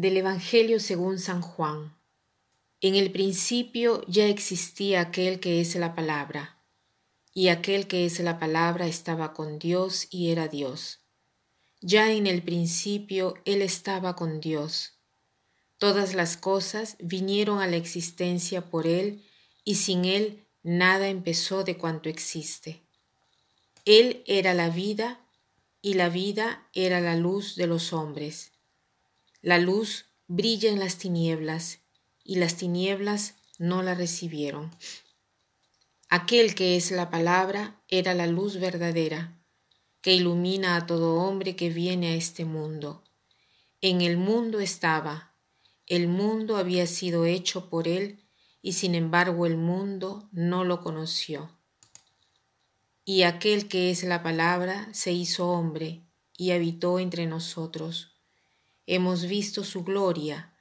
Del Evangelio según San Juan. En el principio ya existía aquel que es la palabra, y aquel que es la palabra estaba con Dios y era Dios. Ya en el principio Él estaba con Dios. Todas las cosas vinieron a la existencia por Él, y sin Él nada empezó de cuanto existe. Él era la vida, y la vida era la luz de los hombres. La luz brilla en las tinieblas y las tinieblas no la recibieron. Aquel que es la palabra era la luz verdadera, que ilumina a todo hombre que viene a este mundo. En el mundo estaba, el mundo había sido hecho por él, y sin embargo el mundo no lo conoció. Y aquel que es la palabra se hizo hombre y habitó entre nosotros hemos visto su gloria,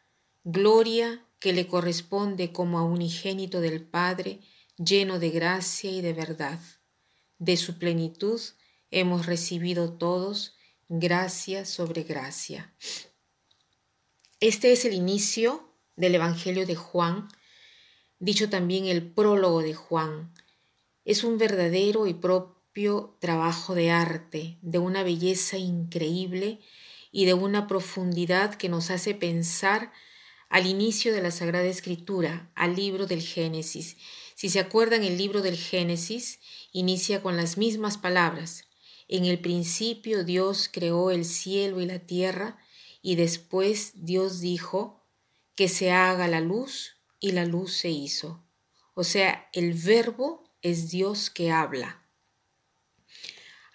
gloria que le corresponde como a unigénito del Padre, lleno de gracia y de verdad. De su plenitud hemos recibido todos gracia sobre gracia. Este es el inicio del Evangelio de Juan, dicho también el prólogo de Juan. Es un verdadero y propio trabajo de arte, de una belleza increíble y de una profundidad que nos hace pensar al inicio de la Sagrada Escritura, al libro del Génesis. Si se acuerdan, el libro del Génesis inicia con las mismas palabras. En el principio Dios creó el cielo y la tierra y después Dios dijo que se haga la luz y la luz se hizo. O sea, el verbo es Dios que habla.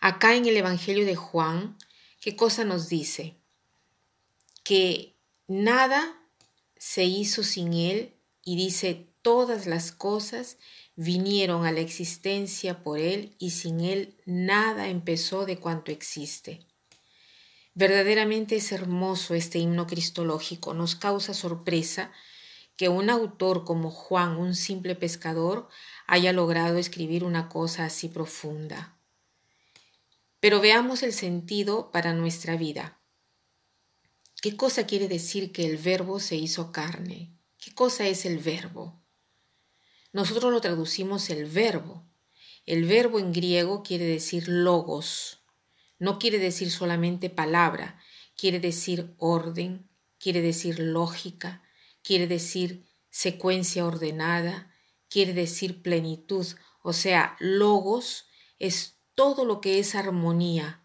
Acá en el Evangelio de Juan ¿Qué cosa nos dice? Que nada se hizo sin Él y dice todas las cosas vinieron a la existencia por Él y sin Él nada empezó de cuanto existe. Verdaderamente es hermoso este himno cristológico, nos causa sorpresa que un autor como Juan, un simple pescador, haya logrado escribir una cosa así profunda. Pero veamos el sentido para nuestra vida. ¿Qué cosa quiere decir que el verbo se hizo carne? ¿Qué cosa es el verbo? Nosotros lo traducimos el verbo. El verbo en griego quiere decir logos. No quiere decir solamente palabra, quiere decir orden, quiere decir lógica, quiere decir secuencia ordenada, quiere decir plenitud. O sea, logos es todo lo que es armonía,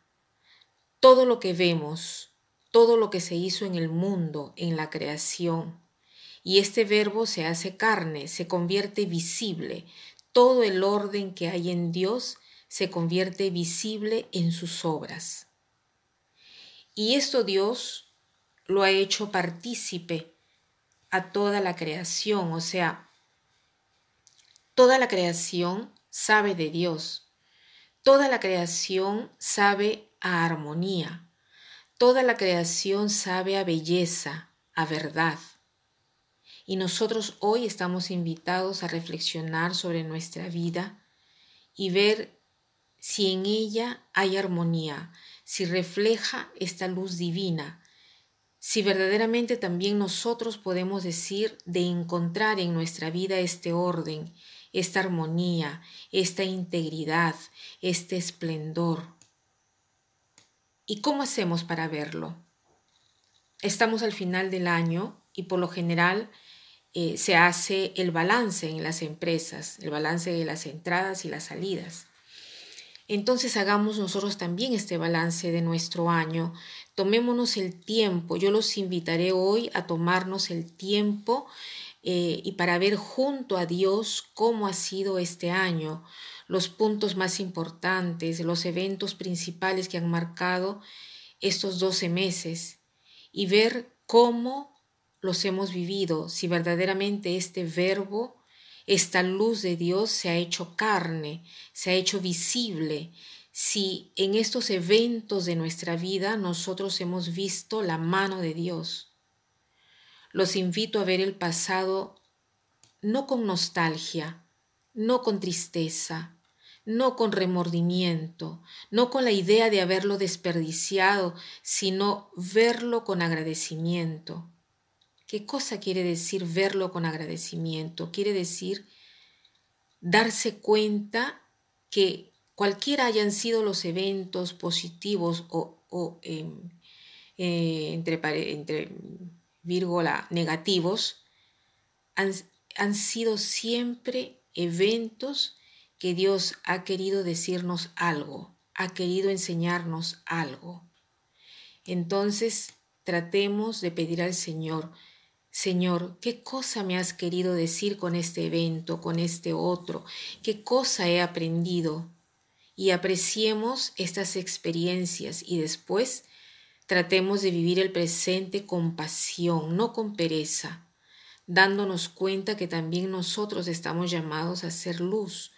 todo lo que vemos, todo lo que se hizo en el mundo, en la creación. Y este verbo se hace carne, se convierte visible. Todo el orden que hay en Dios se convierte visible en sus obras. Y esto Dios lo ha hecho partícipe a toda la creación, o sea, toda la creación sabe de Dios, Toda la creación sabe a armonía, toda la creación sabe a belleza, a verdad. Y nosotros hoy estamos invitados a reflexionar sobre nuestra vida y ver si en ella hay armonía, si refleja esta luz divina, si verdaderamente también nosotros podemos decir de encontrar en nuestra vida este orden esta armonía, esta integridad, este esplendor. ¿Y cómo hacemos para verlo? Estamos al final del año y por lo general eh, se hace el balance en las empresas, el balance de las entradas y las salidas. Entonces hagamos nosotros también este balance de nuestro año. Tomémonos el tiempo. Yo los invitaré hoy a tomarnos el tiempo eh, y para ver junto a Dios cómo ha sido este año, los puntos más importantes, los eventos principales que han marcado estos 12 meses y ver cómo los hemos vivido, si verdaderamente este verbo, esta luz de Dios se ha hecho carne, se ha hecho visible, si en estos eventos de nuestra vida nosotros hemos visto la mano de Dios los invito a ver el pasado no con nostalgia, no con tristeza, no con remordimiento, no con la idea de haberlo desperdiciado, sino verlo con agradecimiento. ¿Qué cosa quiere decir verlo con agradecimiento? Quiere decir darse cuenta que cualquiera hayan sido los eventos positivos o, em, eh, entre, entre vírgula negativos, han, han sido siempre eventos que Dios ha querido decirnos algo, ha querido enseñarnos algo. Entonces, tratemos de pedir al Señor, Señor, ¿qué cosa me has querido decir con este evento, con este otro? ¿Qué cosa he aprendido? Y apreciemos estas experiencias y después tratemos de vivir el presente con pasión, no con pereza, dándonos cuenta que también nosotros estamos llamados a ser luz,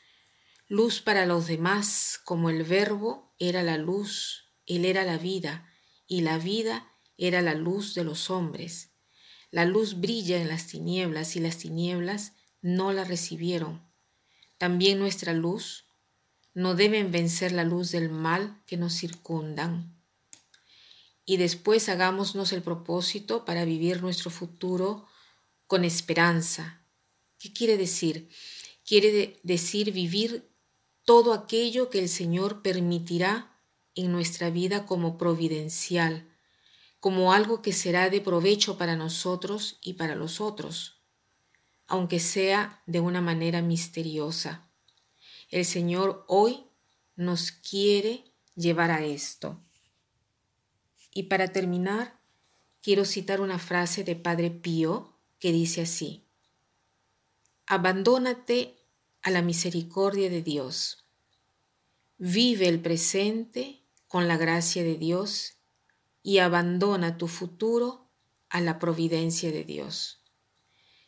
luz para los demás, como el verbo era la luz, él era la vida, y la vida era la luz de los hombres. La luz brilla en las tinieblas y las tinieblas no la recibieron. También nuestra luz no deben vencer la luz del mal que nos circundan. Y después hagámonos el propósito para vivir nuestro futuro con esperanza. ¿Qué quiere decir? Quiere decir vivir todo aquello que el Señor permitirá en nuestra vida como providencial, como algo que será de provecho para nosotros y para los otros, aunque sea de una manera misteriosa. El Señor hoy nos quiere llevar a esto. Y para terminar, quiero citar una frase de Padre Pío que dice así, Abandónate a la misericordia de Dios. Vive el presente con la gracia de Dios y abandona tu futuro a la providencia de Dios.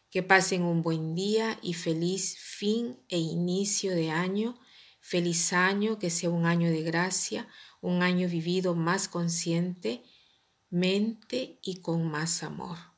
Que pasen un buen día y feliz fin e inicio de año. Feliz año, que sea un año de gracia, un año vivido más consciente, mente y con más amor.